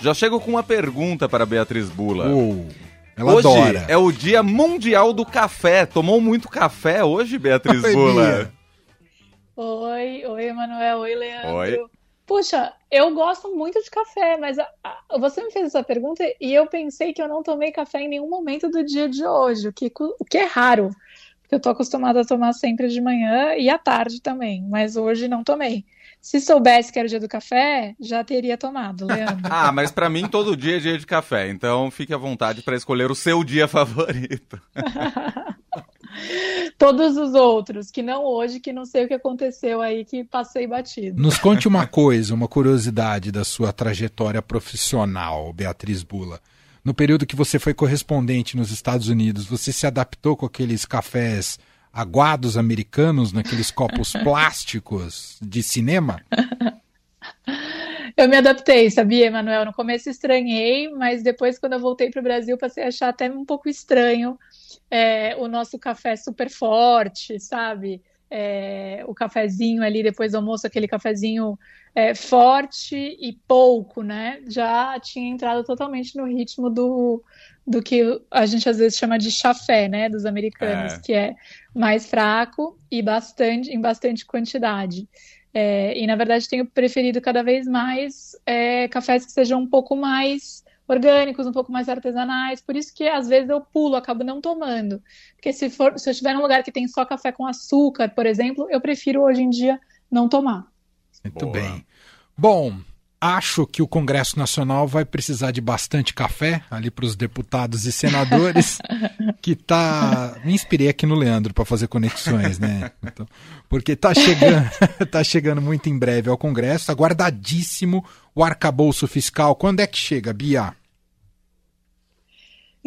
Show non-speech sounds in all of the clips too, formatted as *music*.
Já chego com uma pergunta para Beatriz Bula. Uh, ela hoje adora. é o Dia Mundial do Café. Tomou muito café hoje, Beatriz Oi, Bula? Oi, oi, Emanuel, oi, Leandro. Oi. Puxa, eu gosto muito de café, mas a- a- você me fez essa pergunta e eu pensei que eu não tomei café em nenhum momento do dia de hoje, o que, o que é raro, porque eu tô acostumada a tomar sempre de manhã e à tarde também, mas hoje não tomei. Se soubesse que era o dia do café, já teria tomado, Leandro. *laughs* Ah, mas pra mim todo dia é dia de café, então fique à vontade para escolher o seu dia *laughs* favorito. *laughs* Todos os outros, que não hoje, que não sei o que aconteceu aí, que passei batido. Nos conte uma coisa, uma curiosidade da sua trajetória profissional, Beatriz Bula. No período que você foi correspondente nos Estados Unidos, você se adaptou com aqueles cafés aguados americanos, naqueles copos *laughs* plásticos de cinema? Eu me adaptei, sabia, Emanuel? No começo estranhei, mas depois, quando eu voltei para o Brasil, passei a achar até um pouco estranho é, o nosso café super forte, sabe? É, o cafezinho ali depois do almoço, aquele cafezinho é, forte e pouco, né? Já tinha entrado totalmente no ritmo do, do que a gente às vezes chama de chafé, né? Dos americanos, É. que é mais fraco e bastante, em bastante quantidade. É, e na verdade tenho preferido cada vez mais é, cafés que sejam um pouco mais orgânicos, um pouco mais artesanais. Por isso que às vezes eu pulo, acabo não tomando. Porque se for, se eu estiver num lugar que tem só café com açúcar, por exemplo, eu prefiro hoje em dia não tomar. Muito Boa. bem. Bom, acho que o Congresso Nacional vai precisar de bastante café ali para os deputados e senadores, *laughs* que tá. Me inspirei aqui no Leandro para fazer conexões, né? Então, porque tá chegando, *laughs* tá chegando muito em breve ao Congresso, aguardadíssimo o arcabouço fiscal. Quando é que chega, Bia?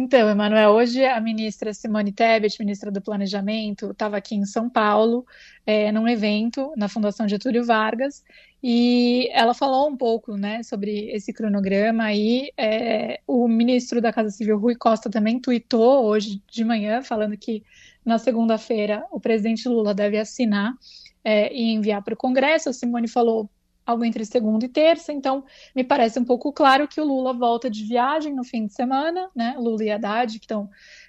Então, Emanuel, hoje a ministra Simone Tebet, ministra do Planejamento, estava aqui em São Paulo, é, num evento na Fundação Getúlio Vargas, e ela falou um pouco, né, sobre esse cronograma e é, o ministro da Casa Civil, Rui Costa, também tuitou hoje de manhã, falando que na segunda-feira o presidente Lula deve assinar é, e enviar para o Congresso. A Simone falou algo entre segunda e terça, então me parece um pouco claro que o Lula volta de viagem no fim de semana, né? Lula e Haddad, que estão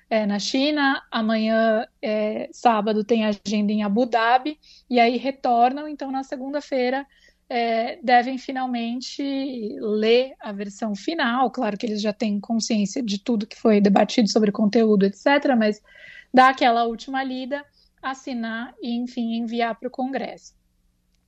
é, na China, amanhã, é, sábado, tem agenda em Abu Dhabi, e aí retornam, então na segunda-feira é, devem finalmente ler a versão final. Claro que eles já têm consciência de tudo que foi debatido sobre conteúdo, etc., mas dar aquela última lida, assinar e, enfim, enviar para o Congresso.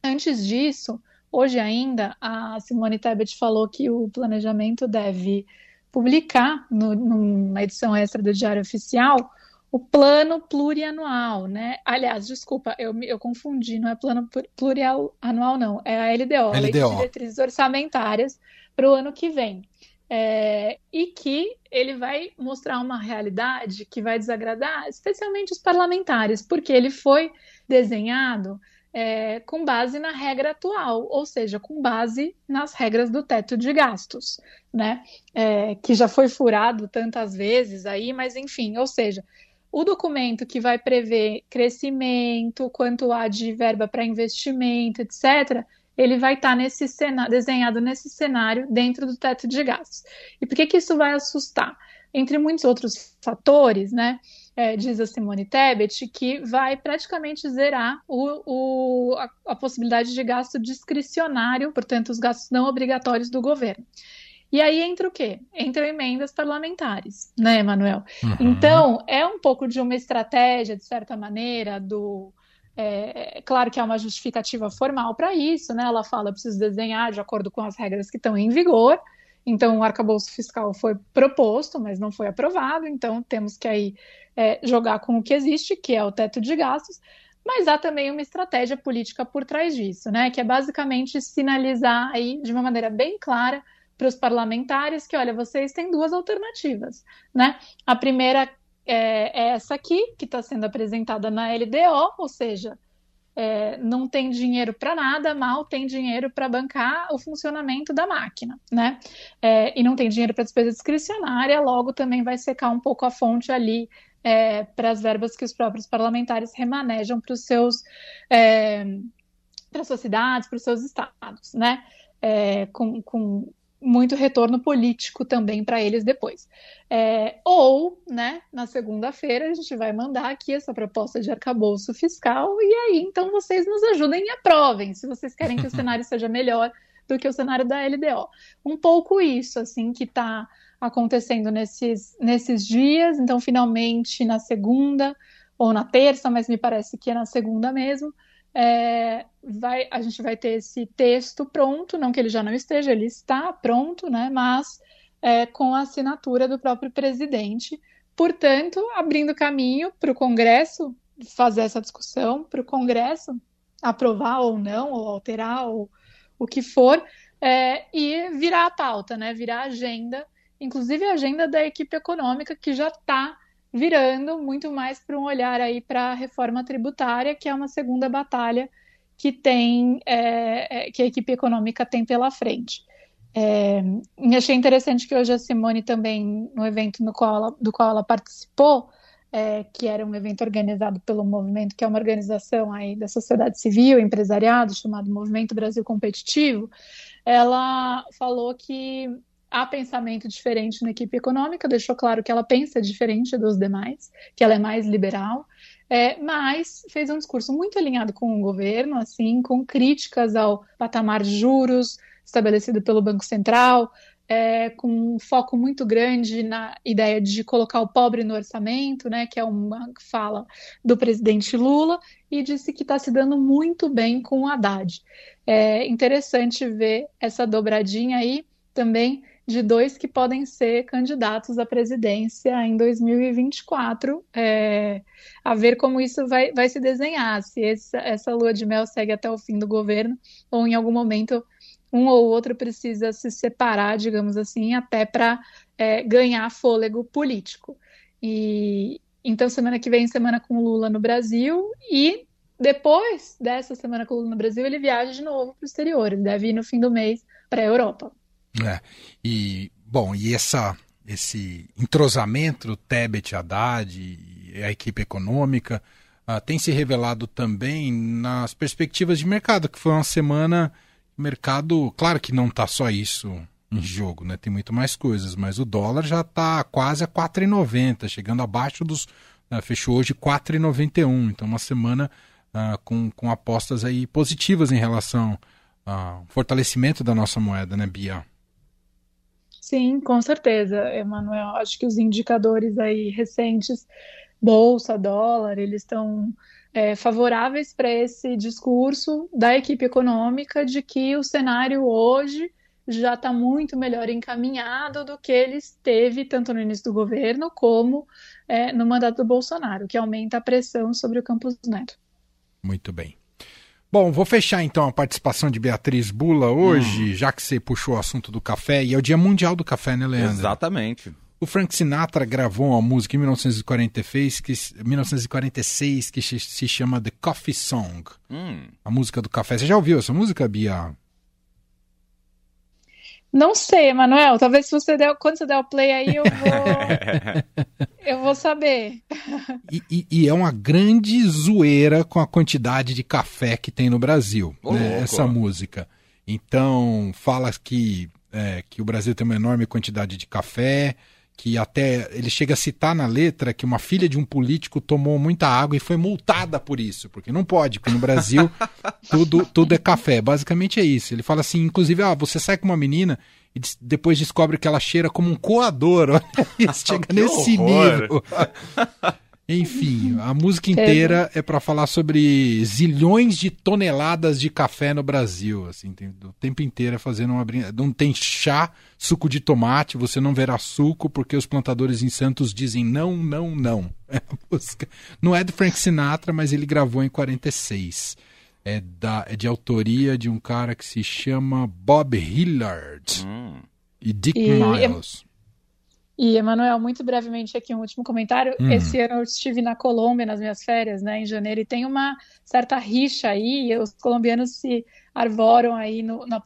Antes disso, Hoje ainda, a Simone Tebet falou que o planejamento deve publicar no, numa edição extra do Diário Oficial o plano plurianual, né? Aliás, desculpa, eu, eu confundi, não é plano plurianual, não, é a LDO, a Lei de LDO. Diretrizes Orçamentárias, para o ano que vem. É, e que ele vai mostrar uma realidade que vai desagradar especialmente os parlamentares, porque ele foi desenhado é, com base na regra atual, ou seja, com base nas regras do teto de gastos, né? É, que já foi furado tantas vezes aí, mas enfim, ou seja, o documento que vai prever crescimento, quanto há de verba para investimento, etc., ele vai estar nesse cenário, desenhado nesse cenário dentro do teto de gastos. E por que, que isso vai assustar? Entre muitos outros fatores, né? É, diz a Simone Tebet, que vai praticamente zerar o, o, a, a possibilidade de gasto discricionário, portanto, os gastos não obrigatórios do governo. E aí entra o quê? Entram emendas parlamentares, né, Emanuel? Uhum. Então, é um pouco de uma estratégia, de certa maneira, do. É, é claro que há uma justificativa formal para isso, né? Ela fala, eu preciso desenhar de acordo com as regras que estão em vigor. Então, o arcabouço fiscal foi proposto, mas não foi aprovado. Então, temos que aí é, jogar com o que existe, que é o teto de gastos. Mas há também uma estratégia política por trás disso, né? Que é basicamente sinalizar aí de uma maneira bem clara para os parlamentares que, olha, vocês têm duas alternativas, né? A primeira é, é essa aqui, que está sendo apresentada na LDO, ou seja, é, não tem dinheiro para nada, mal tem dinheiro para bancar o funcionamento da máquina, né? É, e não tem dinheiro para despesa discricionária, logo também vai secar um pouco a fonte ali é, para as verbas que os próprios parlamentares remanejam para os seus é, para suas cidades, para os seus estados, né? É, com, com muito retorno político também para eles depois. É, ou, né, na segunda-feira a gente vai mandar aqui essa proposta de arcabouço fiscal e aí então vocês nos ajudem e aprovem, se vocês querem que o *laughs* cenário seja melhor do que o cenário da LDO. Um pouco isso, assim, que está acontecendo nesses, nesses dias. Então, finalmente, na segunda ou na terça, mas me parece que é na segunda mesmo, é, vai, a gente vai ter esse texto pronto, não que ele já não esteja, ele está pronto, né? Mas é, com a assinatura do próprio presidente, portanto, abrindo caminho para o Congresso fazer essa discussão, para o Congresso aprovar ou não, ou alterar, ou o que for, é, e virar a pauta, né? Virar a agenda, inclusive a agenda da equipe econômica que já está virando muito mais para um olhar aí para a reforma tributária, que é uma segunda batalha que tem é, é, que a equipe econômica tem pela frente. É, e achei interessante que hoje a Simone também, no evento no qual ela, do qual ela participou, é, que era um evento organizado pelo Movimento, que é uma organização aí da sociedade civil, empresariado, chamado Movimento Brasil Competitivo, ela falou que há pensamento diferente na equipe econômica, deixou claro que ela pensa diferente dos demais, que ela é mais liberal, é, mas fez um discurso muito alinhado com o governo, assim, com críticas ao patamar de juros estabelecido pelo Banco Central, é, com um foco muito grande na ideia de colocar o pobre no orçamento, né, que é uma fala do presidente Lula, e disse que está se dando muito bem com o Haddad. É interessante ver essa dobradinha aí também de dois que podem ser candidatos à presidência em 2024, é, a ver como isso vai, vai se desenhar, se essa, lua de mel segue até o fim do governo, ou em algum momento um ou outro precisa se separar, digamos assim, até para é, ganhar fôlego político. E então semana que vem semana com Lula no Brasil e depois dessa semana com Lula no Brasil ele viaja de novo para o exterior. Ele deve ir no fim do mês para a Europa. É. E, bom, e essa, esse entrosamento, Tebet, Haddad e a equipe econômica, uh, tem se revelado também nas perspectivas de mercado, que foi uma semana. Mercado, claro que não está só isso em jogo, né? Tem muito mais coisas, mas o dólar já está quase a 4,90, chegando abaixo dos. Uh, fechou hoje 4,91. Então, uma semana uh, com, com apostas aí positivas em relação ao fortalecimento da nossa moeda, né, Bia? Sim, com certeza, Emanuel. Acho que os indicadores aí recentes, bolsa, dólar, eles estão é, favoráveis para esse discurso da equipe econômica de que o cenário hoje já está muito melhor encaminhado do que ele esteve tanto no início do governo como é, no mandato do Bolsonaro, que aumenta a pressão sobre o Campos Neto. Muito bem. Bom, vou fechar então a participação de Beatriz Bula hoje, hum. já que você puxou o assunto do café, e é o Dia Mundial do Café, né, Leandro? Exatamente. O Frank Sinatra gravou uma música em 1946 que, 1946 que se chama The Coffee Song. Hum. A música do café. Você já ouviu essa música, Bia? Não sei, Manuel. Talvez se você der, quando você der o play aí, eu vou, *laughs* eu vou saber. E, e, e, é uma grande zoeira com a quantidade de café que tem no Brasil, né, essa música. Então, fala que, é, que o Brasil tem uma enorme quantidade de café, que até ele chega a citar na letra que uma filha de um político tomou muita água e foi multada por isso, porque não pode, porque no Brasil *laughs* tudo, tudo é café. Basicamente é isso. Ele fala assim, inclusive, ah, você sai com uma menina e depois descobre que ela cheira como um coador. *laughs* Olha isso, *laughs* chega nesse horror. nível. Enfim, a música inteira é, é para falar sobre zilhões de toneladas de café no Brasil. Assim, tem, o tempo inteiro é fazendo uma brincadeira. Não tem chá, suco de tomate, você não verá suco porque os plantadores em Santos dizem não, não, não. *laughs* É música, não é do Frank Sinatra, mas ele gravou em 46. É, da, é de autoria de um cara que se chama Bob Hillard hum. e Dick e... Miles. E, Emanuel, muito brevemente aqui um último comentário. Hum. Esse ano eu estive na Colômbia nas minhas férias, né, em janeiro, e tem uma certa rixa aí, os colombianos se arvoram aí no, na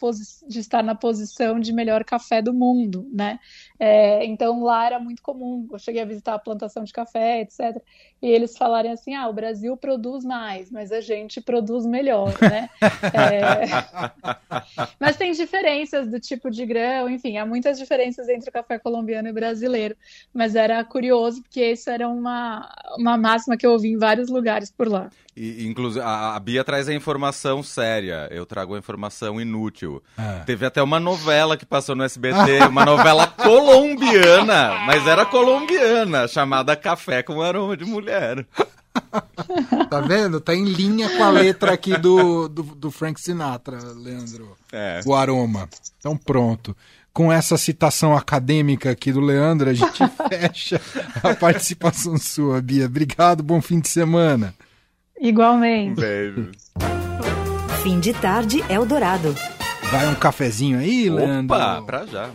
de estar na posição de melhor café do mundo, né? É, então lá era muito comum, eu cheguei a visitar a plantação de café, etc. E eles falarem assim: ah, o Brasil produz mais, mas a gente produz melhor, né? *laughs* É... *laughs* mas tem diferenças do tipo de grão, enfim, há muitas diferenças entre o café colombiano e brasileiro. Mas era curioso, porque isso era uma, uma máxima que eu ouvi em vários lugares por lá. E, inclusive, a, a Bia traz a informação séria, eu trago a informação inútil. É. Teve até uma novela que passou no SBT, uma novela *laughs* colombiana, mas era colombiana, chamada Café com Aroma de Mulher. *laughs* tá vendo? Tá em linha com a letra aqui do, do, do Frank Sinatra, Leandro. É. O aroma. Então pronto com essa citação acadêmica aqui do Leandro, a gente *laughs* fecha a participação sua, Bia. Obrigado, bom fim de semana. Igualmente. beijo. Fim de tarde, Eldorado. Vai um cafezinho aí, Leandro? Opa, pra já.